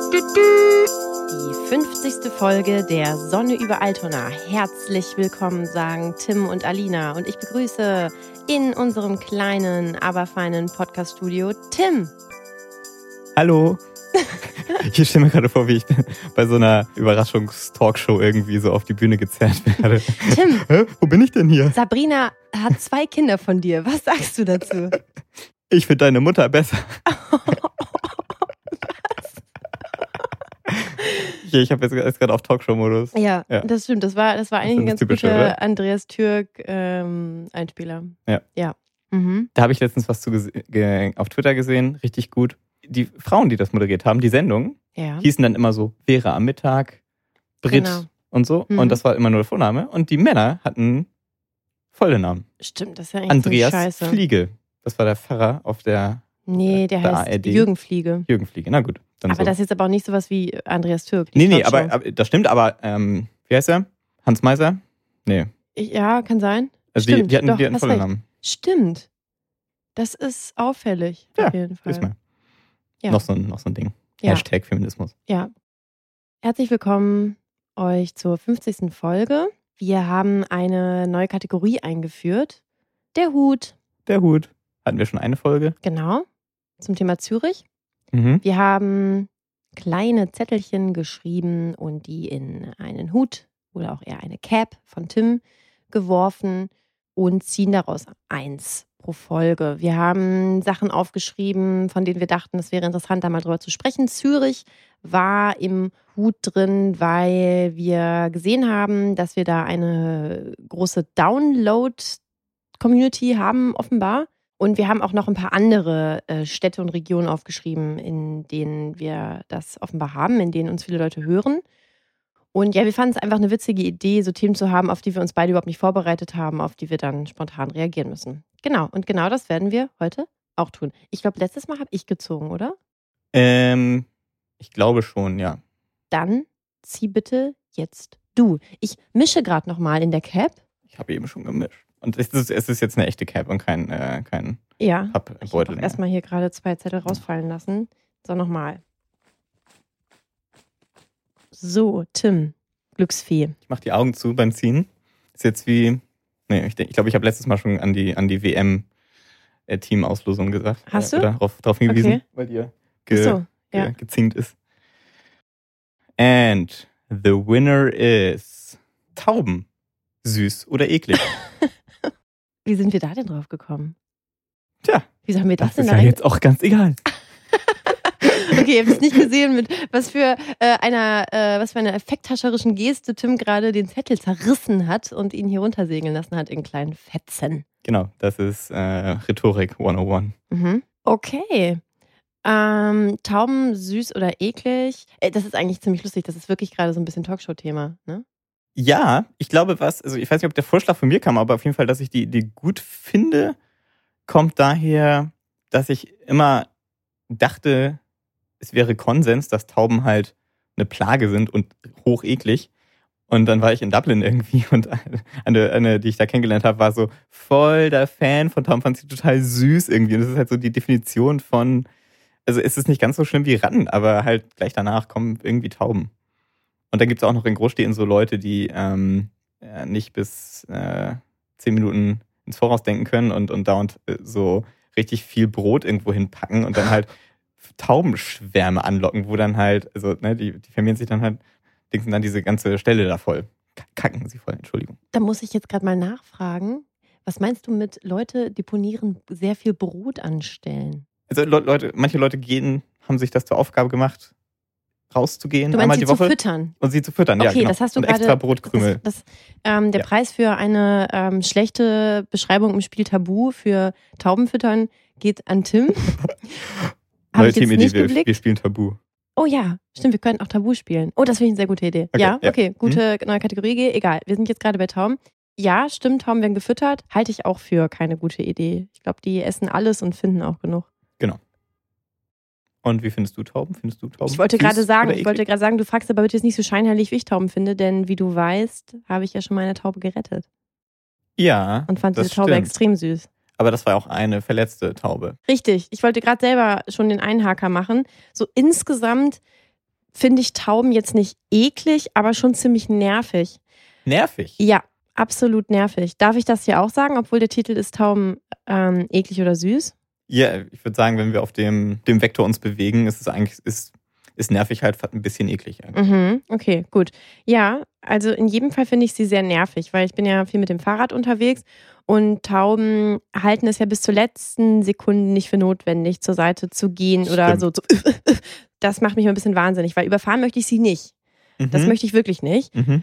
Die 50. Folge der Sonne über Altona. Herzlich willkommen, sagen Tim und Alina. Und ich begrüße in unserem kleinen, aber feinen Podcast-Studio Tim. Hallo. Ich stelle mir gerade vor, wie ich bei so einer Überraschungstalkshow irgendwie so auf die Bühne gezerrt werde. Tim. Hä? Wo bin ich denn hier? Sabrina hat zwei Kinder von dir. Was sagst du dazu? Ich finde deine Mutter besser. ich ich habe jetzt, gerade auf Talkshow-Modus. Ja, Ja. das stimmt. Das war, das war eigentlich ein das ganz Typische, guter oder? Andreas Türk-Einspieler. Ja. Ja. Mhm. Da habe ich letztens was auf Twitter gesehen, richtig gut. Die Frauen, die das moderiert haben, die Sendung, Ja. hießen dann immer so Vera am Mittag, Brit Genau. und so. Mhm. Und das war immer nur der Vorname. Und die Männer hatten volle Namen. Stimmt, das ist ja eigentlich Andreas scheiße. Fliege. Das war der Pfarrer auf der Nee, der Der heißt ARD. Jürgen Fliege. Jürgen Fliege. Na gut. Dann Aber so. das ist jetzt aber auch nicht sowas wie Andreas Türk. Nee, nee, aber, aber das stimmt, aber ähm, wie heißt er? Hans Meiser? Nee. Ja, kann sein. Also Stimmt, die, die hatten, doch, die hatten hast volle recht. Namen. Stimmt. Das ist auffällig. Ja, auf jeden Fall. Ist mal. Ja. Noch, so, ein- noch so ein Ding. Ja. Hashtag Feminismus. Ja. Herzlich willkommen euch zur 50. Folge. Wir haben eine neue Kategorie eingeführt. Der Hut. Der Hut. Hatten wir schon eine Folge? Genau. Zum Thema Zürich. Mhm. Wir haben kleine Zettelchen geschrieben und die in einen Hut oder auch eher eine Cap von Tim geworfen und ziehen daraus eins pro Folge. Wir haben Sachen aufgeschrieben, von denen wir dachten, es wäre interessant, da mal drüber zu sprechen. Zürich war im Hut drin, weil wir gesehen haben, dass wir da eine große Download-Community haben, offenbar. Und wir haben auch noch ein paar andere äh, Städte und Regionen aufgeschrieben, in denen wir das offenbar haben, in denen uns viele Leute hören. Und ja, wir fanden es einfach eine witzige Idee, so Themen zu haben, auf die wir uns beide überhaupt nicht vorbereitet haben, auf die wir dann spontan reagieren müssen. Genau, und genau das werden wir heute auch tun. Ich glaube, letztes Mal habe ich gezogen, oder? Ähm, ich glaube schon, ja. Dann zieh bitte jetzt du. Ich mische gerade nochmal in der Cap. Ich habe eben schon gemischt. Und es ist, es ist jetzt eine echte Cap und kein, äh, kein Ja. Ich habe erstmal hier gerade zwei Zettel rausfallen lassen. So, nochmal. So, Tim, Glücksfee. Ich mache die Augen zu beim Ziehen. Ist jetzt wie. Nee, ich, ich glaube, ich habe letztes Mal schon an die, an die WM-Team-Auslosung gesagt. Hast äh, du? Oder darauf, darauf hingewiesen, Okay. weil dir Ach ge, so, ja. ge, gezinkt ist. And the winner is Tauben. Süß oder eklig. Wie sind wir da denn drauf gekommen? Tja, Wieso haben wir das, das denn ist da ja jetzt auch ganz egal. Okay, ihr habt es nicht gesehen, mit was für äh, einer, äh, was für einer effekthascherischen Geste Tim gerade den Zettel zerrissen hat und ihn hier runtersegeln lassen hat in kleinen Fetzen. Genau, das ist äh, Rhetorik 101. Mhm. Okay. Ähm, Tauben süß oder eklig? Äh, das ist eigentlich ziemlich lustig. Das ist wirklich gerade so ein bisschen Talkshow-Thema. Ne? Ja, ich glaube, was, also ich weiß nicht, ob der Vorschlag von mir kam, aber auf jeden Fall, dass ich die Idee gut finde, kommt daher, dass ich immer dachte, es wäre Konsens, dass Tauben halt eine Plage sind und hoch eklig. Und dann war ich in Dublin irgendwie und eine, eine die ich da kennengelernt habe, war so voll der Fan von Tauben, fand sie total süß irgendwie. Und das ist halt so die Definition von, also es ist nicht ganz so schlimm wie Ratten, aber halt gleich danach kommen irgendwie Tauben. Und dann gibt es auch noch in Großstädten so Leute, die ähm, äh, nicht bis äh, zehn Minuten ins Voraus denken können und, und dauernd äh, so richtig viel Brot irgendwo hinpacken und dann halt Taubenschwärme anlocken, wo dann halt, also ne, die, die vermehren sich dann halt, dingsen dann diese ganze Stelle da voll. Kacken sie voll, Entschuldigung. Da muss ich jetzt gerade mal nachfragen. Was meinst du mit Leute deponieren sehr viel Brot anstellen? Also Le Leute, manche Leute gehen, haben sich das zur Aufgabe gemacht, rauszugehen Du einmal sie die zu Woche füttern? und sie zu füttern. ja, Okay, genau. das hast du und gerade- extra Brotkrümel. Das, das, ähm, der Ja. Preis für eine ähm, schlechte Beschreibung im Spiel Tabu für Taubenfüttern geht an Tim. Neue Teamidee, wir, wir spielen Tabu. Oh ja, stimmt, wir könnten auch Tabu spielen. Oh, das finde ich eine sehr gute Idee. Okay, ja, ja. Mhm. okay, gute neue Kategorie. Egal, wir sind jetzt gerade bei Tauben. Ja, stimmt, Tauben werden gefüttert. Halte ich auch für keine gute Idee. Ich glaube, die essen alles und finden auch genug. Und wie findest du Tauben? Findest du Tauben? Ich wollte gerade sagen, ich wollte gerade sagen, du fragst aber bitte jetzt nicht so scheinheilig, wie ich Tauben finde, denn wie du weißt, habe ich ja schon meine Taube gerettet Ja. und fand diese Taube stimmt. extrem süß. Aber das war auch eine verletzte Taube. Richtig. Ich wollte gerade selber schon den Einhaker machen. So insgesamt finde ich Tauben jetzt nicht eklig, aber schon ziemlich nervig. Nervig? Ja, absolut nervig. Darf ich das hier auch sagen, obwohl der Titel ist Tauben ähm, eklig oder süß? Ja, ich würde sagen, wenn wir auf dem, dem Vektor uns bewegen, ist es eigentlich, ist, ist nervig halt ein bisschen eklig. Mhm, okay, gut. Ja, also in jedem Fall finde ich sie sehr nervig, weil ich bin ja viel mit dem Fahrrad unterwegs und Tauben halten es ja bis zur letzten Sekunde nicht für notwendig, zur Seite zu gehen Stimmt. oder so. Zu das macht mich mal ein bisschen wahnsinnig, weil überfahren möchte ich sie nicht. Das Mhm. möchte ich wirklich nicht. Mhm.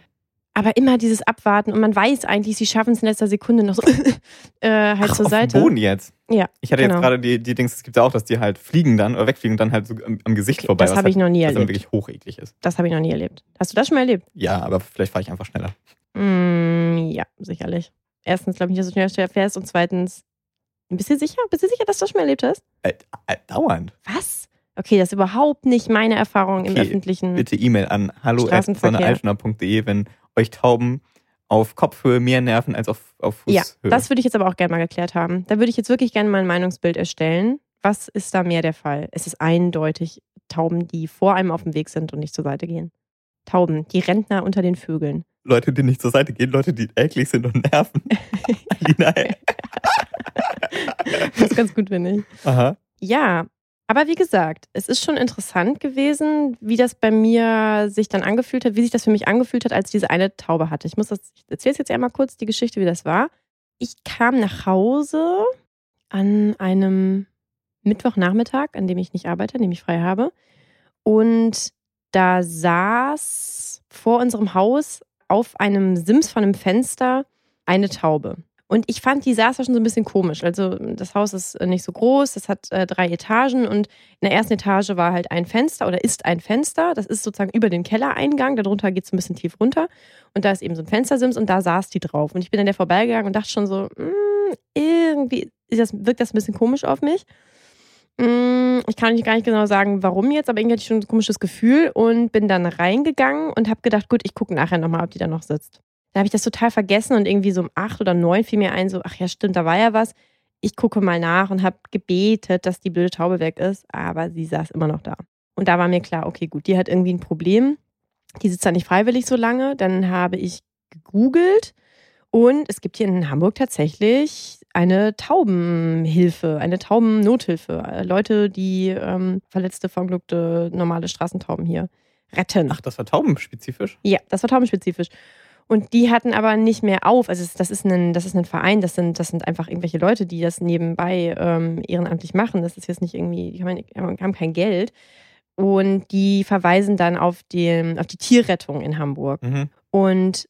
Aber immer dieses Abwarten und man weiß eigentlich, sie schaffen es in letzter Sekunde noch so äh, halt Ach, zur auf Seite. dem Boden jetzt. Ja, Ich hatte genau. jetzt gerade die, die Dings, es gibt ja auch, dass die halt fliegen dann oder wegfliegen und dann halt so am, am Gesicht vorbei. das habe ich halt, noch nie was dann erlebt. wirklich hocheklig ist. Das habe ich noch nie erlebt. Hast du das schon mal erlebt? Ja, aber vielleicht fahre ich einfach schneller. Mm, ja, sicherlich. Erstens glaube ich nicht, dass du schnell fährst und zweitens, bist du sicher? Bist du sicher, dass du das schon mal erlebt hast? Äh, äh, dauernd. Was? Okay, das ist überhaupt nicht meine Erfahrung im Okay, öffentlichen. Bitte E-Mail an hallo.sonnealtner.de, wenn euch Tauben auf Kopfhöhe mehr nerven als auf, auf Ja, Fußhöhe. das würde ich jetzt aber auch gerne mal geklärt haben. Da würde ich jetzt wirklich gerne mal ein Meinungsbild erstellen. Was ist da mehr der Fall? Es ist eindeutig Tauben, die vor einem auf dem Weg sind und nicht zur Seite gehen. Tauben, die Rentner unter den Vögeln. Leute, die nicht zur Seite gehen, Leute, die eklig sind und nerven. Alina. Das ist ganz gut, finde ich. Aha. Ja, aber wie gesagt, es ist schon interessant gewesen, wie das bei mir sich dann angefühlt hat, wie sich das für mich angefühlt hat, als ich diese eine Taube hatte. Ich muss das, ich erzähle es jetzt einmal kurz, die Geschichte, wie das war. Ich kam nach Hause an einem Mittwochnachmittag, an dem ich nicht arbeite, an dem ich frei habe. Und da saß vor unserem Haus auf einem Sims von einem Fenster eine Taube. Und ich fand, die saß da schon so ein bisschen komisch. Also das Haus ist nicht so groß, es hat äh, drei Etagen und in der ersten Etage war halt ein Fenster oder ist ein Fenster. Das ist sozusagen über den Kellereingang. Darunter geht es ein bisschen tief runter. Und da ist eben so ein Fenstersims und da saß die drauf. Und ich bin dann der vorbeigegangen und dachte schon so, "Mm, irgendwie das, wirkt das ein bisschen komisch auf mich. Mm, Ich kann nicht gar nicht genau sagen, warum jetzt, aber irgendwie hatte ich schon ein komisches Gefühl und bin dann reingegangen und habe gedacht, gut, ich gucke nachher nochmal, ob die da noch sitzt. Da habe ich das total vergessen und irgendwie so um acht oder neun fiel mir ein, so, ach ja, stimmt, da war ja was. Ich gucke mal nach und habe gebetet, dass die blöde Taube weg ist, aber sie saß immer noch da. Und da war mir klar, okay, gut, die hat irgendwie ein Problem. Die sitzt da nicht freiwillig so lange. Dann habe ich gegoogelt und es gibt hier in Hamburg tatsächlich eine Taubenhilfe, eine Taubennothilfe. Äh, Leute, die ähm, verletzte, verunglückte, normale Straßentauben hier retten. Ach, das war taubenspezifisch? Ja, das war taubenspezifisch. Und die hatten aber nicht mehr auf. Also das ist ein, das ist ein Verein, das sind, das sind einfach irgendwelche Leute, die das nebenbei ähm, ehrenamtlich machen. Das ist jetzt nicht irgendwie, die haben, haben kein Geld. Und die verweisen dann auf, den, auf die Tierrettung in Hamburg. Mhm. Und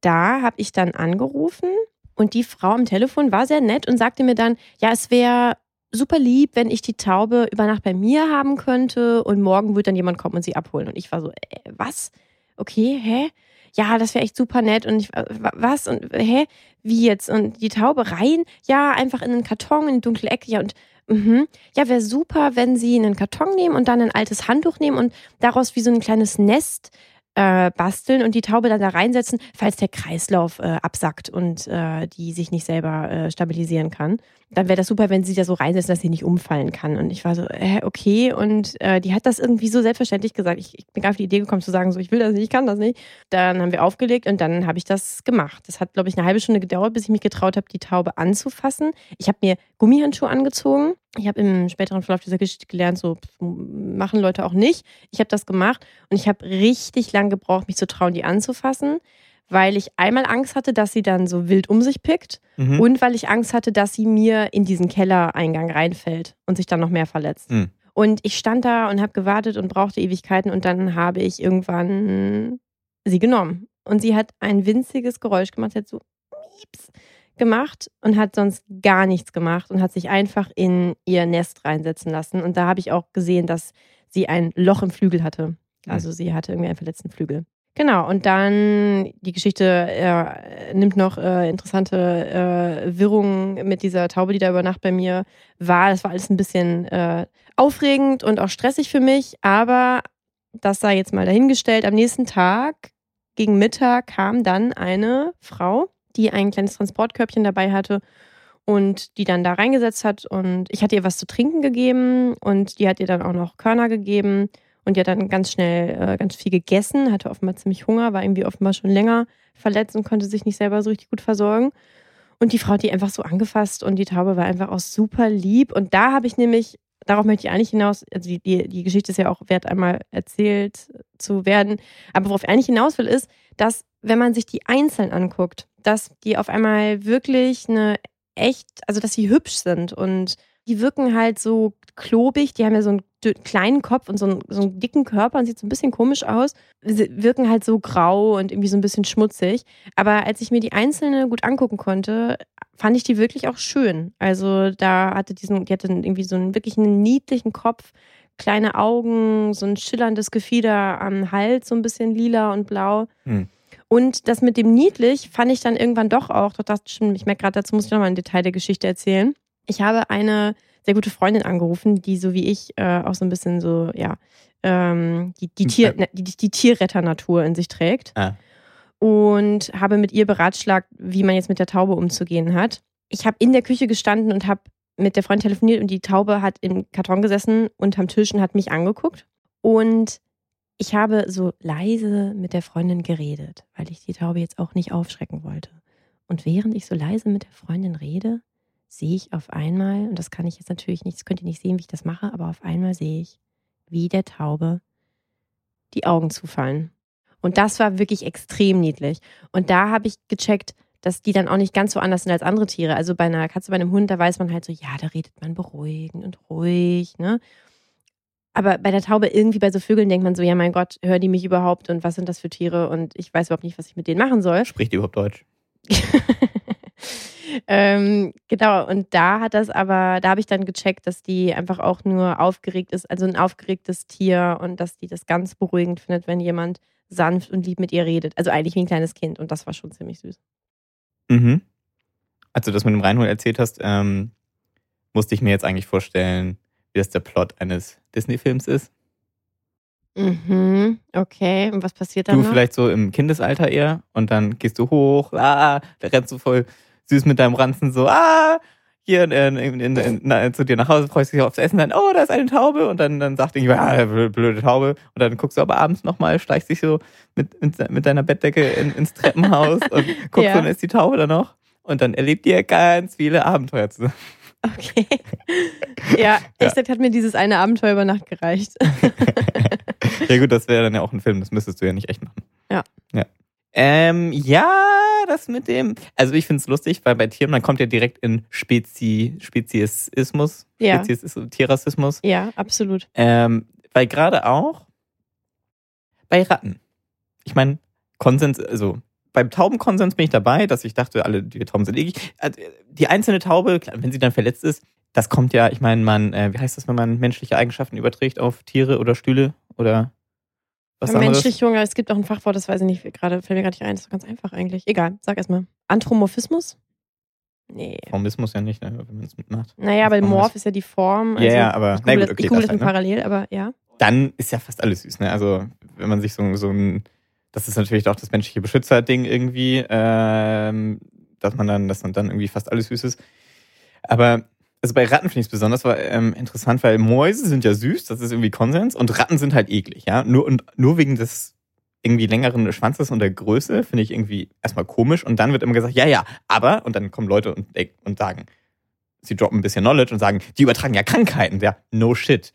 da habe ich dann angerufen und die Frau am Telefon war sehr nett und sagte mir dann, ja, es wäre super lieb, wenn ich die Taube über Nacht bei mir haben könnte und morgen wird dann jemand kommen und sie abholen. Und ich war so, äh, was? Okay, hä? Ja, das wäre echt super nett. Und ich, äh, wa- was? Und hä? Wie jetzt? Und die Taube rein? Ja, einfach in einen Karton, in die dunkle Ecke. Ja, und mhm. ja, wäre super, wenn sie einen Karton nehmen und dann ein altes Handtuch nehmen und daraus wie so ein kleines Nest äh, basteln und die Taube dann da reinsetzen, falls der Kreislauf äh, absackt und äh, die sich nicht selber äh, stabilisieren kann. Dann wäre das super, wenn sie da so reinsetzen, dass sie nicht umfallen kann. Und ich war so, äh, okay. Und äh, die hat das irgendwie so selbstverständlich gesagt. Ich, ich bin gar auf die Idee gekommen zu sagen, so, ich will das nicht, ich kann das nicht. Dann haben wir aufgelegt und dann habe ich das gemacht. Das hat, glaube ich, eine halbe Stunde gedauert, bis ich mich getraut habe, die Taube anzufassen. Ich habe mir Gummihandschuhe angezogen. Ich habe im späteren Verlauf dieser Geschichte gelernt, so machen Leute auch nicht. Ich habe das gemacht und ich habe richtig lang gebraucht, mich zu trauen, die anzufassen, weil ich einmal Angst hatte, dass sie dann so wild um sich pickt Mhm. und weil ich Angst hatte, dass sie mir in diesen Kellereingang reinfällt und sich dann noch mehr verletzt. Mhm. Und ich stand da und habe gewartet und brauchte Ewigkeiten und dann habe ich irgendwann sie genommen. Und sie hat ein winziges Geräusch gemacht, sie hat so Mieps gemacht und hat sonst gar nichts gemacht und hat sich einfach in ihr Nest reinsetzen lassen. Und da habe ich auch gesehen, dass sie ein Loch im Flügel hatte. Also sie hatte irgendwie einen verletzten Flügel. Genau, und dann die Geschichte äh, nimmt noch äh, interessante äh, Wirrungen mit dieser Taube, die da über Nacht bei mir war. Das war alles ein bisschen äh, aufregend und auch stressig für mich, aber das sei jetzt mal dahingestellt. Am nächsten Tag, gegen Mittag, kam dann eine Frau, die ein kleines Transportkörbchen dabei hatte und die dann da reingesetzt hat und ich hatte ihr was zu trinken gegeben und die hat ihr dann auch noch Körner gegeben Und hat dann ganz schnell äh, ganz viel gegessen, hatte offenbar ziemlich Hunger, war irgendwie offenbar schon länger verletzt und konnte sich nicht selber so richtig gut versorgen. Und die Frau hat die einfach so angefasst und die Taube war einfach auch super lieb. Und da habe ich nämlich, darauf möchte ich eigentlich hinaus, also die, die, die Geschichte ist ja auch wert, einmal erzählt zu werden. Aber worauf ich eigentlich hinaus will, ist, dass wenn man sich die einzeln anguckt, dass die auf einmal wirklich eine echt, also dass sie hübsch sind und die wirken halt so klobig, die haben ja so einen kleinen Kopf und so einen, so einen dicken Körper und sieht so ein bisschen komisch aus. Sie wirken halt so grau und irgendwie so ein bisschen schmutzig. Aber als ich mir die einzelne gut angucken konnte, fand ich die wirklich auch schön. Also da hatte diesen, die hatte irgendwie so einen wirklich einen niedlichen Kopf, kleine Augen, so ein schillerndes Gefieder am Hals, so ein bisschen lila und blau. Hm. Und das mit dem niedlich fand ich dann irgendwann doch auch, doch das stimmt, ich merke gerade, dazu muss ich nochmal ein Detail der Geschichte erzählen. Ich habe eine sehr gute Freundin angerufen, die so wie ich äh, auch so ein bisschen so, ja, ähm, die, die, Tier, ne, die, die Tierretter-Natur in sich trägt. Ah. Und habe mit ihr beratschlagt, wie man jetzt mit der Taube umzugehen hat. Ich habe in der Küche gestanden und habe mit der Freundin telefoniert und die Taube hat im Karton gesessen unterm Tisch und hat mich angeguckt. Und ich habe so leise mit der Freundin geredet, weil ich die Taube jetzt auch nicht aufschrecken wollte. Und während ich so leise mit der Freundin rede, sehe ich auf einmal, und das kann ich jetzt natürlich nicht, das könnt ihr nicht sehen, wie ich das mache, aber auf einmal sehe ich, wie der Taube die Augen zufallen. Und das war wirklich extrem niedlich. Und da habe ich gecheckt, dass die dann auch nicht ganz so anders sind als andere Tiere. Also bei einer Katze, bei einem Hund, da weiß man halt so, ja, da redet man beruhigend und ruhig, ne? Aber bei der Taube irgendwie bei so Vögeln denkt man so, ja, mein Gott, hören die mich überhaupt und was sind das für Tiere und ich weiß überhaupt nicht, was ich mit denen machen soll. Spricht die überhaupt Deutsch? ähm, genau, und da hat das aber, da habe ich dann gecheckt, dass die einfach auch nur aufgeregt ist, also ein aufgeregtes Tier und dass die das ganz beruhigend findet, wenn jemand sanft und lieb mit ihr redet. Also eigentlich wie ein kleines Kind und das war schon ziemlich süß. Mhm. Als du das mit dem Reinhold erzählt hast, ähm, musste ich mir jetzt eigentlich vorstellen, wie das der Plot eines Disney-Films ist. Mhm, okay. Und was passiert dann? Du noch? vielleicht so im Kindesalter eher und dann gehst du hoch, ah, da rennst du voll süß mit deinem Ranzen so, ah, hier in, in, in, in, zu dir nach Hause, freust dich aufs Essen, dann, oh, da ist eine Taube und dann, dann sagt irgendjemand, ah, blöde Taube und dann guckst du aber abends nochmal, schleichst dich so mit, mit, mit deiner Bettdecke in, ins Treppenhaus und guckst ja. und ist die Taube da noch und dann erlebt ihr ganz viele Abenteuer zusammen. Okay. Ja, echt ja. hat mir dieses eine Abenteuer über Nacht gereicht. ja gut, das wäre dann ja auch ein Film, das müsstest du ja nicht echt machen. Ja. Ja. Ähm, ja, das mit dem. Also ich finde es lustig, weil bei Tieren, man kommt ja direkt in Spezi, Speziesismus, ja. Spezies, Tierrassismus. Ja, absolut. Ähm, weil gerade auch bei Ratten. Ich meine, Konsens, also beim Taubenkonsens bin ich dabei, dass ich dachte, alle die Tauben sind eklig. Also, die einzelne Taube, wenn sie dann verletzt ist, das kommt ja, ich meine, man, äh, wie heißt das, wenn man menschliche Eigenschaften überträgt auf Tiere oder Stühle oder was Menschlichung, es gibt auch ein Fachwort, das weiß ich nicht, gerade fällt mir gerade nicht ein, das ist ganz einfach eigentlich. Egal, sag erstmal. Anthropomorphismus? Nee. Formismus ja nicht, ne, wenn man es mitmacht. Naja, weil Morph ist ja die Form. Also ja, ja, aber ich google, na gut, okay, ich google das, halt, ne? parallel, aber ja. Dann ist ja fast alles süß, ne? Also, wenn man sich so, so ein das ist natürlich auch das menschliche Beschützerding irgendwie, ähm, dass man dann, dass man dann irgendwie fast alles süß ist. Aber also bei Ratten finde ich es besonders war, ähm, interessant, weil Mäuse sind ja süß, das ist irgendwie Konsens, und Ratten sind halt eklig, ja. Nur, und nur wegen des irgendwie längeren Schwanzes und der Größe finde ich irgendwie erstmal komisch. Und dann wird immer gesagt, ja, ja, aber, und dann kommen Leute und, und sagen, sie droppen ein bisschen Knowledge und sagen, die übertragen ja Krankheiten. Ja, no shit.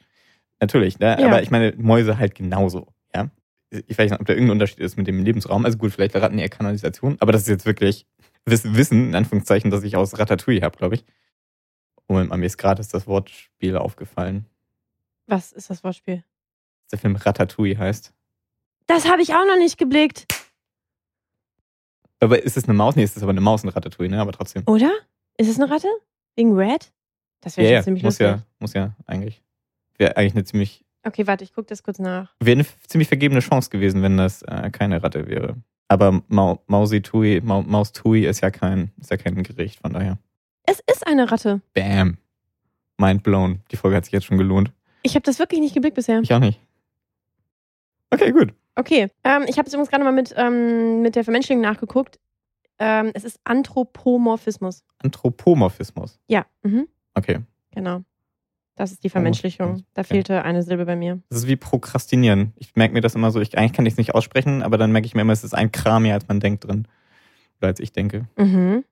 Natürlich, ne? Ja. Aber ich meine, Mäuse halt genauso, ja ich weiß nicht, ob da irgendein Unterschied ist mit dem Lebensraum. Also gut, vielleicht raten eher Kanalisation, aber das ist jetzt wirklich Wissen, in Anführungszeichen, das ich aus Ratatouille habe, glaube ich. Und mir ist gerade das Wortspiel aufgefallen. Was ist das Wortspiel? Der Film Ratatouille heißt. Das habe ich auch noch nicht geblickt. Aber ist es eine Maus? Nee, es ist aber eine Maus in Ratatouille, ne? Aber trotzdem. Oder? Ist es eine Ratte? Wegen Red? Das wäre ja, ja, ziemlich muss lustig. Ja, muss ja eigentlich. Wäre eigentlich eine ziemlich Okay, warte, ich gucke das kurz nach. Wäre eine ziemlich vergebene Chance gewesen, wenn das äh, keine Ratte wäre. Aber Mau Mausitui, Mau Maustui ist ja kein, ist ja kein Gericht, von daher. Es ist eine Ratte. Bam. Mind blown. Die Folge hat sich jetzt schon gelohnt. Ich habe das wirklich nicht geblickt bisher. Ich auch nicht. Okay, gut. Okay. Ähm, ich habe es übrigens gerade mal mit, ähm, mit der Vermenschlichung nachgeguckt. Ähm, es ist Anthropomorphismus. Anthropomorphismus? Ja. Mhm. Okay. Genau. Das ist die Vermenschlichung. Da Okay. fehlte eine Silbe bei mir. Das ist wie Prokrastinieren. Ich merke mir das immer so, ich, eigentlich kann ich es nicht aussprechen, aber dann merke ich mir immer, es ist ein Kram mehr, als man denkt drin. Oder als ich denke. Mhm.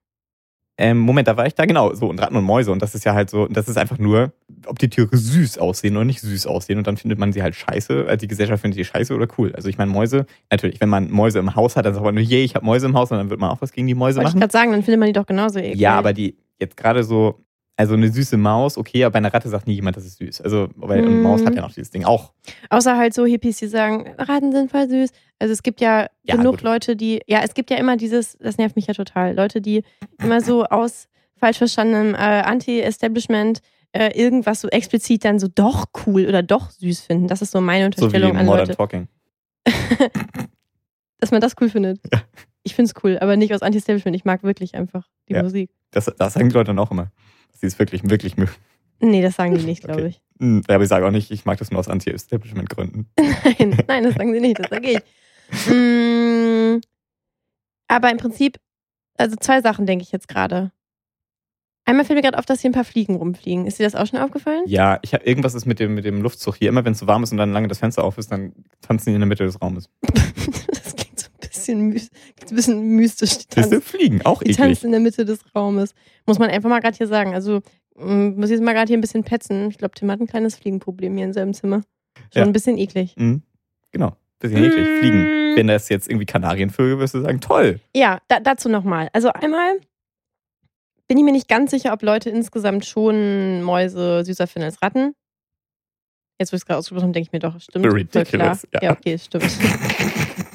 Ähm, Moment, da war ich da, genau, so, und Ratten und Mäuse. Und das ist ja halt so, das ist einfach nur, ob die Tiere süß aussehen oder nicht süß aussehen. Und dann findet man sie halt scheiße. Also die Gesellschaft findet die scheiße oder cool. Also ich meine, Mäuse, natürlich, wenn man Mäuse im Haus hat, dann sagt man nur, yay, ich habe Mäuse im Haus und dann wird man auch was gegen die Mäuse Wollte ich machen. gerade sagen, dann findet man die doch genauso eklig. Ja, aber die jetzt gerade so, also eine süße Maus, okay, aber bei einer Ratte sagt nie jemand, das ist süß. Also, weil eine Mhm. Maus hat ja noch dieses Ding auch. Außer halt so Hippies, die sagen, Ratten sind voll süß. Also es gibt ja, Ja, genug gut. Leute, die, ja, es gibt ja immer dieses, das nervt mich ja total, Leute, die immer so aus falsch verstandenem äh, Anti-Establishment äh, irgendwas so explizit dann so doch cool oder doch süß finden. Das ist so meine So wie Unterstellung an Modern Leute, Talking. dass man das cool findet. Ja. Ich finde es cool, aber nicht aus Anti-Establishment. Ich mag wirklich einfach die Ja. Musik. Das, das sagen die Leute dann auch immer. Sie es wirklich, wirklich mögen. Nee, das sagen die nicht, glaube Okay. ich. Hm, Ja, aber ich sage auch nicht, ich mag das nur aus Anti-Establishment-Gründen. Nein, nein, das sagen sie nicht, das sage ich. Mm, aber im Prinzip, also zwei Sachen denke ich jetzt gerade. Einmal fällt mir gerade auf, dass hier ein paar Fliegen rumfliegen. Ist dir das auch schon aufgefallen? Ja, ich hab, irgendwas ist mit dem, mit dem Luftzug hier. Immer wenn es so warm ist und dann lange das Fenster auf ist, dann tanzen die in der Mitte des Raumes. Das bisschen, mys klingt ein bisschen mystisch. Die tanzen, fliegen, auch die eklig. tanzen in der Mitte des Raumes. Muss man einfach mal gerade hier sagen. Also, mm, muss ich jetzt mal gerade hier ein bisschen petzen. Ich glaube, Tim hat ein kleines Fliegenproblem hier in seinem Zimmer. Schon Ja. ein bisschen eklig. Mhm. Genau, bisschen eklig. Mm. Fliegen. Wenn das jetzt irgendwie Kanarienvögel, wirst du sagen, toll. Ja, da, dazu nochmal. Also einmal bin ich mir nicht ganz sicher, ob Leute insgesamt schon Mäuse süßer finden als Ratten. Jetzt, wo ich es gerade ausgesprochen habe, denke ich mir doch, stimmt. voll klar. Ridiculous, ja. Ja, okay, stimmt.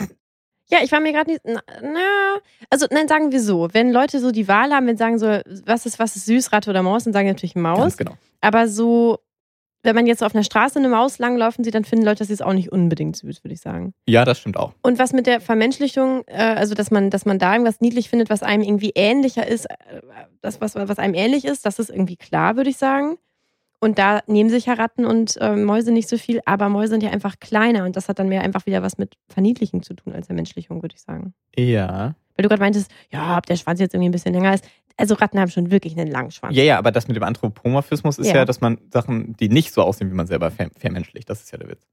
ja, ich war mir gerade nicht. Na, na, also, nein, sagen wir so. Wenn Leute so die Wahl haben, wenn sie sagen so, was ist, was ist süß, Ratte oder Maus, dann sagen die natürlich Maus. Ganz genau. Aber so, wenn man jetzt auf einer Straße eine Maus langlaufen sieht, dann finden Leute das jetzt auch nicht unbedingt süß, würde ich sagen. Ja, das stimmt auch. Und was mit der Vermenschlichung, äh, also dass man, dass man da irgendwas niedlich findet, was einem irgendwie ähnlicher ist, äh, das, was, was einem ähnlich ist, das ist irgendwie klar, würde ich sagen. Und da nehmen sich ja Ratten und äh, Mäuse nicht so viel, aber Mäuse sind ja einfach kleiner und das hat dann mehr einfach wieder was mit Verniedlichen zu tun als Vermenschlichung, würde ich sagen. Ja. Weil du gerade meintest, ja, ob der Schwanz jetzt irgendwie ein bisschen länger ist. Also Ratten haben schon wirklich einen langen Schwanz. Ja, ja, aber das mit dem Anthropomorphismus ist ja, Ja. dass man Sachen, die nicht so aussehen, wie man selber ver vermenschlicht. Das ist ja der Witz.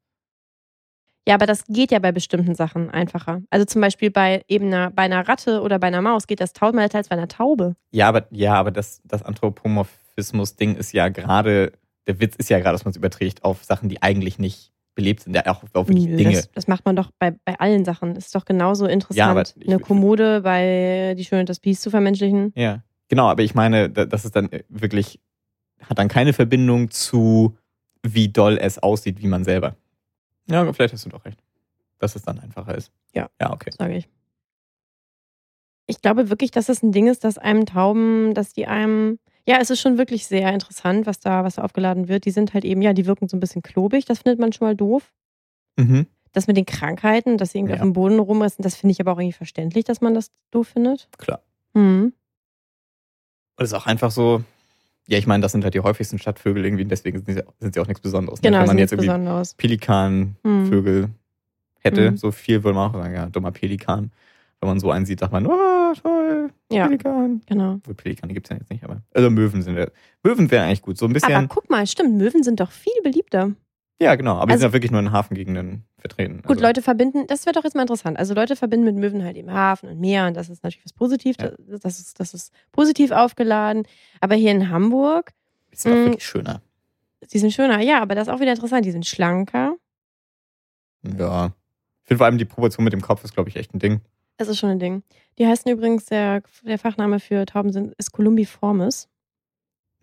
Ja, aber das geht ja bei bestimmten Sachen einfacher. Also zum Beispiel bei eben einer, bei einer Ratte oder bei einer Maus geht das tausendmal leichter als bei einer Taube. Ja, aber, ja, aber das, das Anthropomorphismus-Ding ist ja gerade, der Witz ist ja gerade, dass man es überträgt auf Sachen, die eigentlich nicht belebt sind, ja auch auf wirklich Dinge. Das, das macht man doch bei, bei allen Sachen. Das ist doch genauso interessant, Ja, eine Kommode bei Die Schöne und das Biest zu vermenschlichen. Ja, genau, aber ich meine, da- das ist dann wirklich, hat dann keine Verbindung zu, wie doll es aussieht, wie man selber. Ja, aber vielleicht hast du doch recht. Dass es dann einfacher ist. Ja. Ja, okay. Sage ich. Ich glaube wirklich, dass das ein Ding ist, dass einem Tauben, dass die einem. Ja, es ist schon wirklich sehr interessant, was da, was da aufgeladen wird. Die sind halt eben, ja, die wirken so ein bisschen klobig. Das findet man schon mal doof. Mhm. Das mit den Krankheiten, dass sie irgendwie Ja. auf dem Boden rumrissen, das finde ich aber auch irgendwie verständlich, dass man das doof findet. Klar. Mhm. Und es ist auch einfach so, ja, ich meine, das sind halt die häufigsten Stadtvögel irgendwie, deswegen sind sie, sind sie auch nichts Besonderes. ne? Genau, Wenn das man jetzt irgendwie. Pelikanvögel hätte, Mhm. so viel würde man auch sagen, ja, dummer Pelikan. Wenn man so einen sieht, sagt man, oh, toll, Ja, Pelikan. genau. Gut, Pelikane gibt es ja jetzt nicht, aber. Also Möwen sind ja. Möwen wären eigentlich gut. So ein bisschen. Aber guck mal, stimmt, Möwen sind doch viel beliebter. Ja, genau. Aber die Also- sind ja wirklich nur in Hafengegenden vertreten. Gut, also, Leute verbinden, das wäre doch jetzt mal interessant. Also Leute verbinden mit Möwen halt eben Hafen und Meer und das ist natürlich was Positiv, Ja. das, das, ist, das ist positiv aufgeladen. Aber hier in Hamburg, Die sind auch Mm. wirklich schöner. die sind schöner, ja, aber das ist auch wieder interessant, die sind schlanker. Ja. Ich finde vor allem die Proportion mit dem Kopf ist, glaube ich, echt ein Ding. Das ist schon ein Ding. Die heißen übrigens, der, der Fachname für Tauben sind, ist Columbiformis.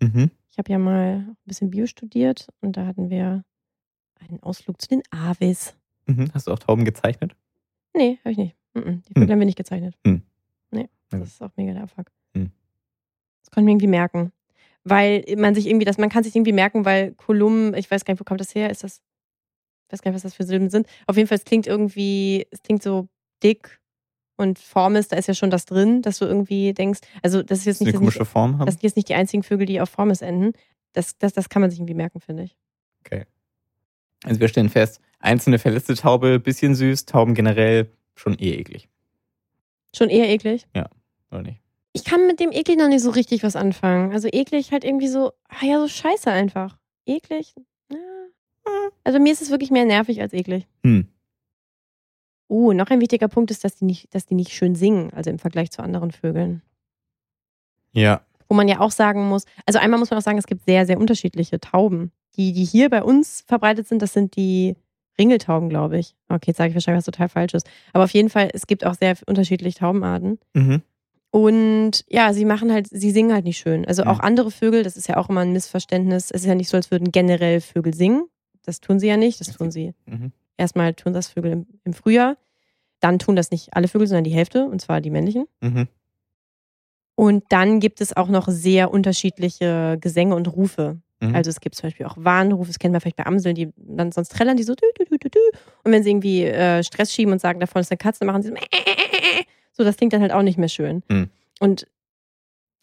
Mhm. Ich habe ja mal ein bisschen Bio studiert und da hatten wir einen Ausflug zu den Aves. Mhm. Hast du auch Tauben gezeichnet? Nee, habe ich nicht. Mhm, Die Hm. Vögel haben wir nicht gezeichnet. Hm. Nee, das ist auch mega der Abfuck. Hm. Das konnte ich mir irgendwie merken. Weil man sich irgendwie, das, man kann sich irgendwie merken, weil Kolumn, ich weiß gar nicht, wo kommt das her? Ist das, ich weiß gar nicht, was das für Silben sind. Auf jeden Fall, es klingt irgendwie, es klingt so dick und Formis, da ist ja schon das drin, dass du irgendwie denkst, also das ist jetzt nicht, eine komische nicht, Form haben? das sind jetzt nicht die einzigen Vögel, die auf Formis enden. Das, das, das kann man sich irgendwie merken, finde ich. Also wir stellen fest, einzelne verletzte Taube, bisschen süß, Tauben generell schon eh eklig. Schon eher eklig. Oder nicht? Ich kann mit dem eklig noch nicht so richtig was anfangen. Also eklig halt irgendwie so, ah ja, so scheiße einfach. eklig? Ja. Also mir ist es wirklich mehr nervig als eklig. Hm. Uh, noch ein wichtiger Punkt ist, dass die nicht, dass die nicht schön singen, also im Vergleich zu anderen Vögeln. Ja. Wo man ja auch sagen muss, also einmal muss man auch sagen, es gibt sehr, sehr unterschiedliche Tauben. Die, die hier bei uns verbreitet sind, das sind die Ringeltauben, glaube ich. Okay, jetzt sage ich wahrscheinlich was total Falsches. Aber auf jeden Fall, es gibt auch sehr unterschiedliche Taubenarten. Mhm. Und ja, sie machen halt, sie singen halt nicht schön. Also auch Ja. andere Vögel, das ist ja auch immer ein Missverständnis. Es ist ja nicht so, als würden generell Vögel singen. Das tun sie ja nicht. Das tun sie. Mhm. Erstmal tun das Vögel im, im Frühjahr. Dann tun das nicht alle Vögel, sondern die Hälfte, und zwar die männlichen. Mhm. Und dann gibt es auch noch sehr unterschiedliche Gesänge und Rufe. Mhm. Also es gibt zum Beispiel auch Warnrufe, das kennen wir vielleicht bei Amseln, die dann sonst trällern die so dü, dü, dü, dü. Und wenn sie irgendwie äh, Stress schieben und sagen, da vorne ist eine Katze, machen sie so, so, das klingt dann halt auch nicht mehr schön. Mhm. Und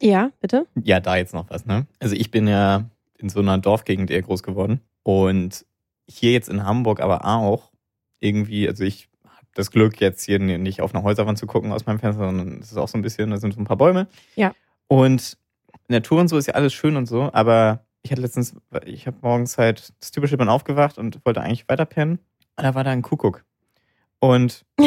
ja, bitte? Ja, da jetzt noch was, ne? Also ich bin ja in so einer Dorfgegend eher groß geworden. Und hier jetzt in Hamburg aber auch irgendwie, also ich habe das Glück, jetzt hier nicht auf eine Häuserwand zu gucken aus meinem Fenster, sondern es ist auch so ein bisschen, da sind so ein paar Bäume. Ja. Und Natur und so ist ja alles schön und so, aber ich hatte letztens, ich habe morgens halt das typische, bin aufgewacht und wollte eigentlich weiterpennen. Und da war da ein Kuckuck. Und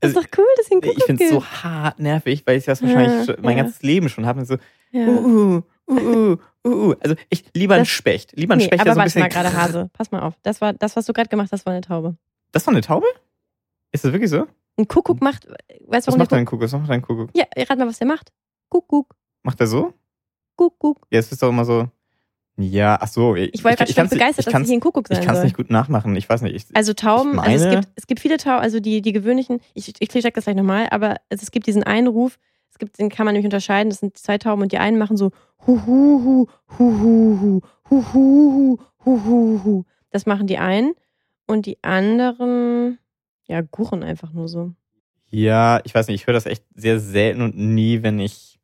Das ist Also, doch cool, dass ich Kuckuck finde es so hart nervig, weil ich das wahrscheinlich Ja, mein ja. ganzes Leben schon habe. So, Ja. uh, uh, uh, uh, uh. Also ich lieber ein Das- Specht. Lieber ein Nee, Specht, aber der so ein bisschen. mal gerade, Hase. Pass mal auf. Das war das, was du gerade gemacht hast, war eine Taube. Das war eine Taube? Ist das wirklich so? Ein Kuckuck macht, weißt du, Was macht dein Kuckuck? Was macht dein Kuckuck? Kuckuck? Ja, rat mal, was der macht. Kuckuck, Macht er so? Kuckuck. Ja, es ist doch immer so. Ja, ach so. Ich war gerade schon kann's nicht- begeistert, ich dass es hier ein Kuckuck sein Ich kann es nicht gut nachmachen. Ich weiß nicht. Ich, Also Tauben, Ich also es meine- gibt, es gibt viele Tauben, also die, die gewöhnlichen, ich, ich check das gleich nochmal, aber es, es gibt diesen einen Ruf, es gibt, den kann man nämlich unterscheiden, das sind zwei Tauben und die einen machen so hu hu hu hu hu hu hu hu hu hu hu. Das machen die einen und die anderen, ja, gurren einfach nur so. ja, ich weiß nicht. Ich höre das echt sehr selten und nie, wenn ich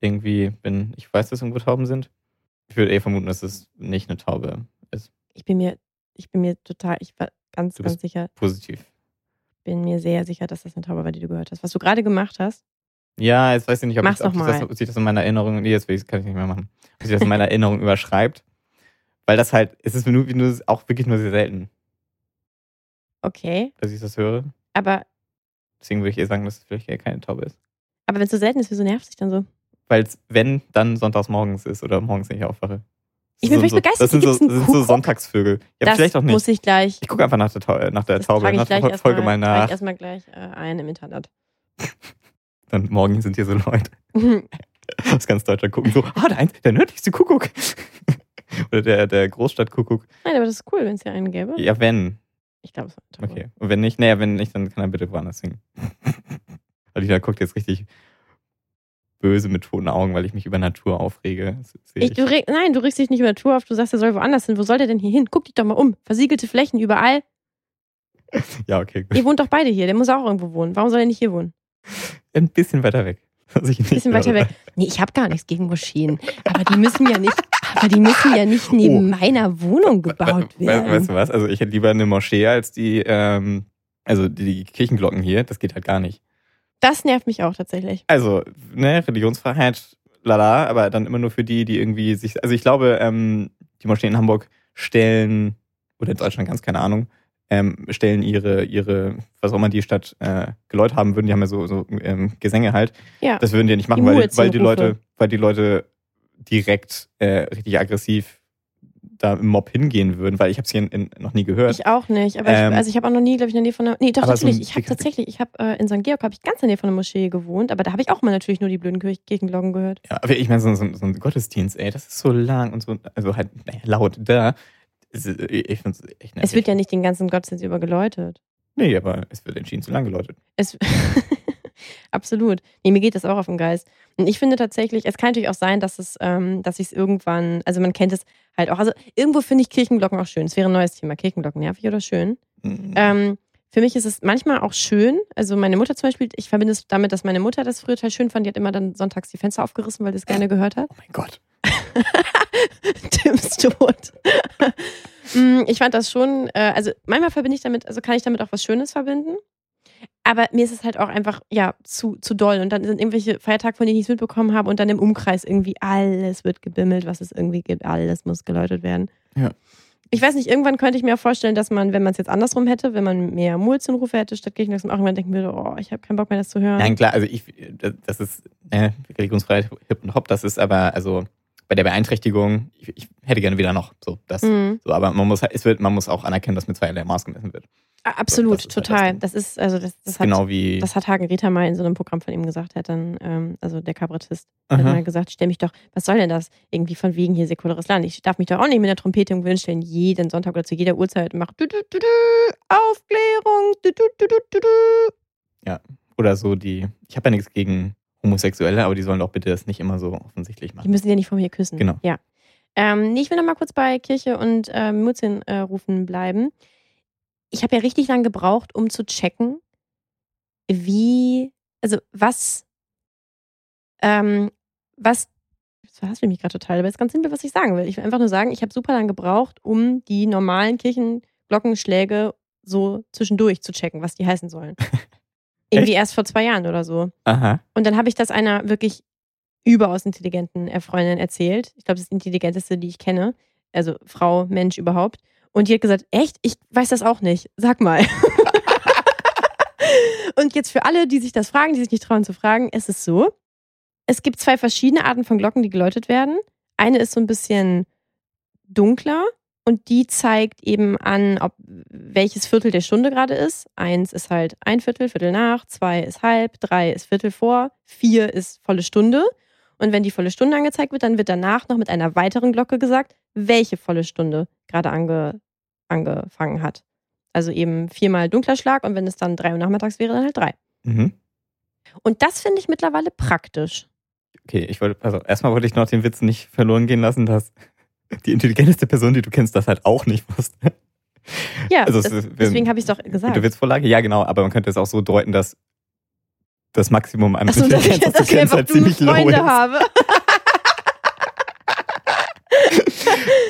irgendwie bin. Ich weiß, dass irgendwo Tauben sind. Ich würde eher vermuten, dass es nicht eine Taube ist. Ich bin mir, ich bin mir total, ich war ganz, ganz sicher, Positiv. bin mir sehr sicher, dass das eine Taube war, die du gehört hast. Was du gerade gemacht hast, Ja, jetzt weiß ich nicht, ob, Mach's ich, ob, sich das, ob sich das in meiner Erinnerung, nee, jetzt ich- kann ich nicht mehr machen, ob sich das in meiner Erinnerung überschreibt. Weil das halt, es ist nur, nur, auch wirklich nur sehr selten, okay, dass ich das höre. aber, Deswegen würde ich eher sagen, dass es vielleicht eher keine Taube ist. aber wenn es so selten ist, wieso nervt sich dann so? Weil es, wenn, dann sonntags morgens ist oder morgens nicht aufwache. Ich bin völlig sind begeistert. Das sind, so, das sind so. Sonntagsvögel. Ja, das vielleicht auch nicht. muss ich gleich. Ich gucke einfach nach der, Tau nach der Taube, nach der Folge erstmal, mal trage ich nach. erstmal gleich äh, ein im Internet. Dann morgen sind hier so Leute aus ganz Deutschland gucken so, ah, der, der nördlichste Kuckuck. oder der, der Großstadtkuckuck. Nein, aber das ist cool, wenn es hier einen gäbe. Ja, wenn. Ich glaube, es war. Okay. Und wenn nicht, naja, wenn nicht, dann kann er bitte woanders singen. Alina guckt jetzt richtig böse mit toten Augen, weil ich mich über Natur aufrege. Ich, du reg, nein, du regst dich nicht über Natur auf, du sagst, er soll woanders hin. Wo soll der denn hier hin? Guck dich doch mal um. Versiegelte Flächen überall. Ja, okay, gut. Ihr wohnt doch beide hier, der muss auch irgendwo wohnen. Warum soll er nicht hier wohnen? Ein bisschen weiter weg. Ein bisschen weiter weg. Nee, ich habe gar nichts gegen Moscheen. Aber die müssen ja nicht, aber die müssen ja nicht neben meiner Wohnung gebaut We- we- Weißt werden. du was? Also ich hätte lieber eine Moschee als die, ähm, also die Kirchenglocken hier. Das geht halt gar nicht. Das nervt mich auch tatsächlich. Also, ne, Religionsfreiheit, lala, aber dann immer nur für die, die irgendwie sich. Also ich glaube, ähm, die Moscheen in Hamburg stellen, oder in Deutschland ganz keine Ahnung, ähm, stellen ihre, ihre, was auch immer die Stadt äh, geläut haben würden, die haben ja so, so ähm, Gesänge halt. Ja. Das würden die ja nicht machen, Die weil, weil die Leute, weil die Leute direkt äh, richtig aggressiv da im Mob hingehen würden, weil ich habe es hier in, in, noch nie gehört. Ich auch nicht, aber Ähm, ich, also ich habe auch noch nie, glaube ich, in der Nähe von einer. Nee, doch so tatsächlich. ein- ich habe tatsächlich, ich habe äh, in St. Georg habe ich ganz in der Nähe von einer Moschee gewohnt, aber da habe ich auch mal natürlich nur die blöden Kirch Kirchenglocken gehört. Ja, aber ich meine, so, so, so ein Gottesdienst, ey, das ist so lang und so, also halt naja, laut da. Ist- Ich finde es echt nervig. Es wird ja nicht den ganzen Gottesdienst über geläutet. Nee, aber es wird entschieden zu lang geläutet. Es Absolut. Nee, mir geht das auch auf den Geist. Und ich finde tatsächlich, es kann natürlich auch sein, dass es, ähm, dass ich es irgendwann, also man kennt es halt auch. Also irgendwo finde ich Kirchenglocken auch schön. Es wäre ein neues Thema. Kirchenglocken, nervig oder schön? Mhm. Ähm, für mich ist es manchmal auch schön. Also meine Mutter zum Beispiel, ich verbinde es damit, dass meine Mutter das früher total schön fand. Die hat immer dann sonntags die Fenster aufgerissen, weil sie es gerne gehört hat. oh mein Gott. Tims Tod. Mm, ich fand das schon, äh, also manchmal verbinde ich damit, also kann ich damit auch was Schönes verbinden. Aber mir ist es halt auch einfach, ja, zu, zu doll. Und dann sind irgendwelche Feiertage, von denen ich es mitbekommen habe und dann im Umkreis irgendwie alles wird gebimmelt, was es irgendwie gibt. Alles muss geläutet werden. Ja. Ich weiß nicht, irgendwann könnte ich mir auch vorstellen, dass man, wenn man es jetzt andersrum hätte, wenn man mehr Mulzenrufe hätte statt Kirchenglocken, auch irgendwann denken würde, oh, ich habe keinen Bock mehr, das zu hören. Nein, klar, also ich, das ist äh, Religionsfreiheit, Hip und Hop, das ist aber, also bei der Beeinträchtigung, ich, ich hätte gerne wieder noch so, das, Mhm. so, aber man muss, es wird, man muss auch anerkennen, dass mit zweierlei Maß gemessen wird. Absolut, das ist halt das total. Ding. Das ist, also das, das, Das ist hat, genau wie, das hat Hagen Rita mal in so einem Programm von ihm gesagt, hat dann, ähm, also der Kabarettist, hat Aha. mal gesagt, stell mich doch, was soll denn das? Irgendwie von wegen hier säkulares Land. Ich darf mich doch auch nicht mit der Trompete irgendwo hinstellen, jeden Sonntag oder zu jeder Uhrzeit und mach du, du, du, du, Aufklärung, du, du, du, du, du, du. oder so die, ich habe ja nichts gegen Homosexuelle, aber die sollen doch bitte das nicht immer so offensichtlich Die machen. müssen ja nicht vor mir küssen. Genau. Ja. Ähm, nee, ich will noch mal kurz bei Kirche und ähm, Mutzin äh, rufen bleiben. Ich habe ja richtig lang gebraucht, um zu checken, wie, also was, ähm, was, jetzt verhaspel ich mich gerade total, aber es ist ganz simpel, was ich sagen will. Ich will einfach nur sagen, ich habe super lang gebraucht, um die normalen Kirchenglockenschläge so zwischendurch zu checken, was die heißen sollen. Irgendwie erst vor zwei Jahren oder so. Aha. Und dann habe ich das einer wirklich überaus intelligenten äh, Freundin erzählt. Ich glaube, das ist die intelligenteste, die ich kenne. Also Frau, Mensch überhaupt. Und die hat gesagt, echt? Ich weiß das auch nicht. Sag mal. Und jetzt für alle, die sich das fragen, die sich nicht trauen zu fragen, es ist so. Es gibt zwei verschiedene Arten von Glocken, die geläutet werden. Eine ist so ein bisschen dunkler und die zeigt eben an, ob welches Viertel der Stunde gerade ist. Eins ist halt ein Viertel, Viertel nach, zwei ist halb, drei ist Viertel vor, vier ist volle Stunde. Und wenn die volle Stunde angezeigt wird, dann wird danach noch mit einer weiteren Glocke gesagt, welche volle Stunde gerade ange, angefangen hat. Also eben viermal dunkler Schlag und wenn es dann drei Uhr nachmittags wäre, dann halt drei. Mhm. Und das finde ich mittlerweile praktisch. Okay, ich wollte, also erstmal wollte ich noch den Witz nicht verloren gehen lassen, dass die intelligenteste Person, die du kennst, das halt auch nicht wusste. Ja, Also das, ist- deswegen habe ich es doch gesagt. Gute Witzvorlage? Ja, genau, aber man könnte es auch so deuten, dass das Maximum an Achso, dass ich, dass du ich einfach halt ziemlich low Freunde ist. habe.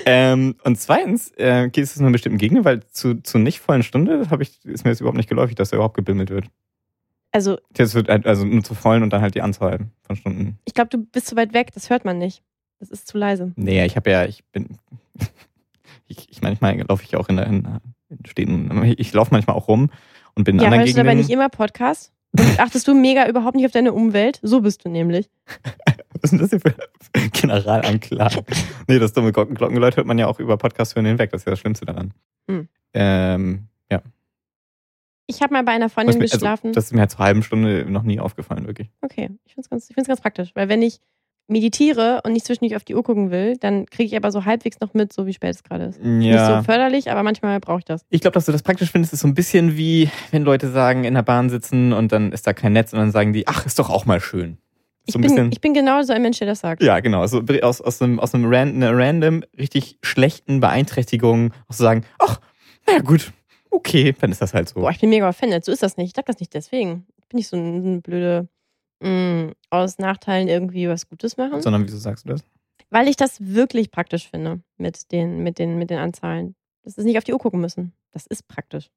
Ähm, und zweitens äh, geht es in einer bestimmten Gegend, weil zu, zu nicht vollen Stunde ich, ist mir jetzt überhaupt nicht geläufig, dass da überhaupt gebimmelt wird. Also, Das wird halt also nur zu vollen und dann halt die Anzahl von Stunden. ich glaube, du bist zu weit weg, das hört man nicht. Das ist zu leise. Nee, ich habe ja, ich bin, ich, ich manchmal laufe ich auch in, der- in, in Städten, ich laufe manchmal auch rum und bin in Ja, anderen hörst du aber Gegenden. nicht immer Podcast? Und achtest du mega überhaupt nicht auf deine Umwelt? So bist du nämlich. Was ist denn das hier für Generalanklage? nee, das dumme Glocken- Glockengeläut hört man ja auch über Podcast hören hinweg. Das ist ja das Schlimmste daran. Hm. Ähm, ja. Ich habe mal bei einer Freundin mir, also, geschlafen. das ist mir halt zur halben Stunde noch nie aufgefallen, wirklich. okay, ich finde es ganz, ich find's ganz praktisch. Weil wenn ich meditiere und nicht zwischendurch auf die Uhr gucken will, dann kriege ich aber so halbwegs noch mit, so wie spät es gerade ist. Nicht so förderlich, aber manchmal brauche ich das. Ich glaube, dass du das praktisch findest, ist so ein bisschen wie, wenn Leute sagen, in der Bahn sitzen und dann ist da kein Netz und dann sagen die, ach, ist doch auch mal schön. Ich So ein bin, ich bin genau so ein Mensch, der das sagt. Ja, genau. So aus, aus einem, aus einem ran, einer random, richtig schlechten Beeinträchtigung auch so sagen, ach, naja gut, okay, dann ist das halt so. Boah, ich bin mega offended. So ist das nicht. Ich sag das nicht deswegen. Ich bin nicht so eine blöde mh, aus Nachteilen irgendwie was Gutes machen. Sondern wieso sagst du das? Weil ich das wirklich praktisch finde mit den, mit den, mit den Anzahlen. Das ist nicht auf die Uhr gucken müssen. Das ist praktisch.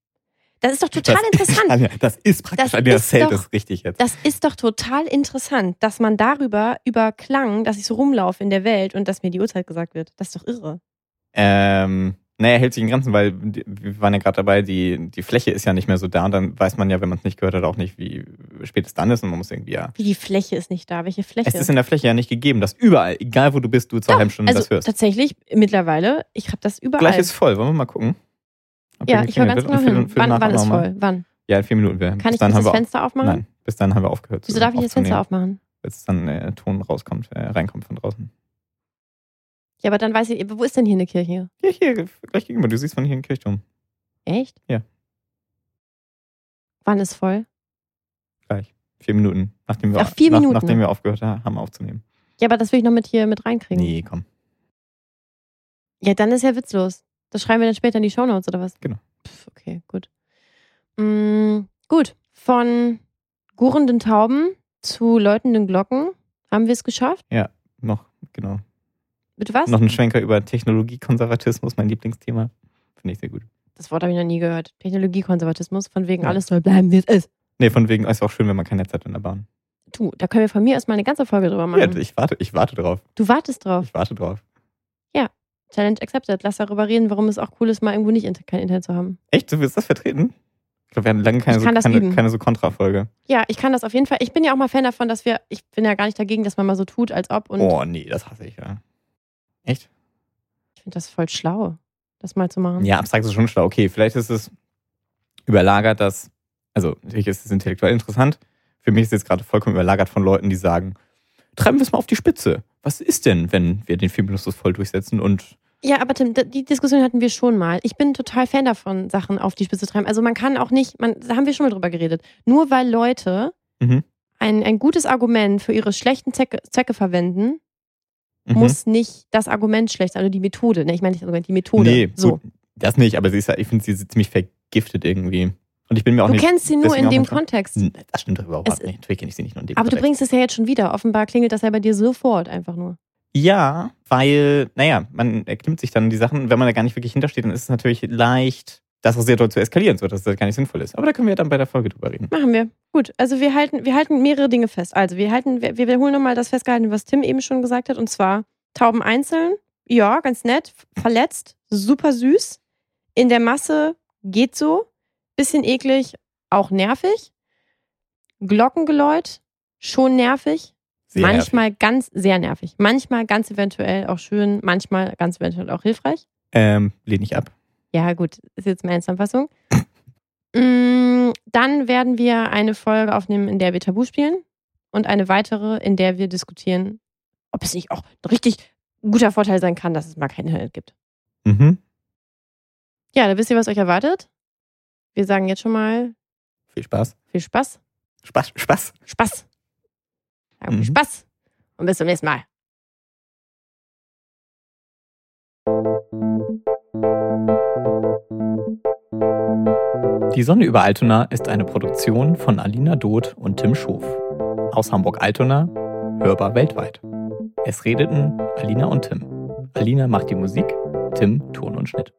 Das ist doch total das, interessant. Anja, das ist praktisch. Das Anja, ist doch- das richtig jetzt. Das ist doch total interessant, dass man darüber, über Klang, dass ich so rumlaufe in der Welt und dass mir die Uhrzeit gesagt wird. Das ist doch irre. Ähm, naja, hält sich in Grenzen, weil wir waren ja gerade dabei, die, die Fläche ist ja nicht mehr so da und dann weiß man ja, wenn man es nicht gehört hat, auch nicht, wie spät es dann ist und man muss irgendwie ja. Wie die Fläche ist nicht da. Welche Fläche? Es ist in der Fläche ja nicht gegeben, dass überall, egal wo du bist, du zur Doch, halben Stunde also das hörst. tatsächlich, mittlerweile, ich habe das überall. Gleich ist voll, wollen wir mal gucken? Ja, ich höre ganz genau hin. Wann, wann ist mal. voll? Wann? Ja, in vier Minuten. Wir, Kann ich dann das Fenster aufmachen? Nein, bis dann haben wir aufgehört. Wieso darf ich das Fenster aufmachen? Bis dann äh, Ton rauskommt, äh, reinkommt von draußen. Ja, aber dann weiß ich, wo ist denn hier eine Kirche? Ja, hier, gleich gegenüber. Du siehst von hier einen Kirchturm. Echt? Ja. Wann ist voll? Gleich. Vier Minuten. Nachdem wir, Ach, vier nach, Minuten. Nachdem wir aufgehört haben aufzunehmen. Ja, aber das will ich noch mit hier mit reinkriegen. Nee, komm. Ja, dann ist ja witzlos. Das schreiben wir dann später in die Shownotes oder was? Genau. Pff, okay, gut. Mm, gut. Von gurrenden Tauben zu läutenden Glocken haben wir es geschafft. Noch, genau. Bitte was? Noch ein Schwenker über Technologiekonservatismus, mein Lieblingsthema. Finde ich sehr gut. Das Wort habe ich noch nie gehört. Technologiekonservatismus, von wegen Ja. alles soll bleiben, wie es ist. Nee, von wegen, ist auch schön, wenn man kein Netz hat in der Bahn. Du, da können wir von mir erstmal eine ganze Folge drüber machen. Ja, ich warte, ich warte drauf. du wartest drauf. Ich warte drauf. Challenge accepted. Lass darüber reden, warum es auch cool ist, mal irgendwo nicht kein Internet zu haben. Echt? Du willst das vertreten? Ich glaube, wir hatten lange keine, so, keine, keine so Kontrafolge. Ja, ich kann das auf jeden Fall. Ich bin ja auch mal Fan davon, dass wir, ich bin ja gar nicht dagegen, dass man mal so tut, als ob. Und Oh, nee, das hasse ich, ja. Echt? ich finde das voll schlau, das mal zu machen. Ja, abstrakt ist schon schlau. Okay, vielleicht ist es überlagert, dass, also natürlich ist es intellektuell interessant. Für mich ist es jetzt gerade vollkommen überlagert von Leuten, die sagen, treiben wir es mal auf die Spitze. Was ist denn, wenn wir den Filmbenutzers voll durchsetzen und Ja, aber Tim, die Diskussion hatten wir schon mal. Ich bin total Fan davon, Sachen auf die Spitze zu treiben. Also man kann auch nicht, man, da haben wir schon mal drüber geredet. Nur weil Leute Mhm. ein, ein gutes Argument für ihre schlechten Zwecke, Zwecke verwenden, Mhm. muss nicht das Argument schlecht sein, also die Methode. Ne? Ich meine nicht das Argument, die Methode. Nee, so. gut, das nicht, aber sie ist, ich finde sie ist ziemlich vergiftet irgendwie. Und ich bin mir auch Du nicht. kennst sie nur in dem Kontext. Hm, Das stimmt doch überhaupt Es- nicht. Natürlich kenne ich sie nicht nur in dem Aber du Kontext. bringst es ja jetzt schon wieder. Offenbar klingelt das ja bei dir sofort einfach nur. Ja, weil, naja, man erklimmt sich dann die Sachen, wenn man da gar nicht wirklich hintersteht, dann ist es natürlich leicht, das Situation zu eskalieren, sodass das gar nicht sinnvoll ist. Aber da können wir dann bei der Folge drüber reden. Machen wir. Gut, also wir halten, wir halten mehrere Dinge fest. Also wir halten, wir, wir wiederholen nochmal das festgehalten, was Tim eben schon gesagt hat. Und zwar Tauben einzeln, ja, ganz nett, verletzt, super süß. In der Masse geht so, bisschen eklig, auch nervig. Glockengeläut, schon nervig. Sehr manchmal ganz sehr nervig. Manchmal ganz eventuell auch schön, manchmal ganz eventuell auch hilfreich. Ähm, lehne ich ab. Ja, gut, ist jetzt meine Zusammenfassung. Mm, Dann werden wir eine Folge aufnehmen, in der wir Tabu spielen und eine weitere, in der wir diskutieren, ob es nicht auch ein richtig guter Vorteil sein kann, dass es mal kein Internet gibt. Mhm. Ja, da wisst ihr, was euch erwartet. Wir sagen jetzt schon mal Viel Spaß. viel Spaß. Spaß, Spaß. Spaß. Mhm. Spaß. Und bis zum nächsten Mal. Die Sonne über Altona ist eine Produktion von Alina Doth und Tim Schof. Aus Hamburg-Altona, hörbar weltweit. Es redeten Alina und Tim. Alina macht die Musik, Tim Ton und Schnitt.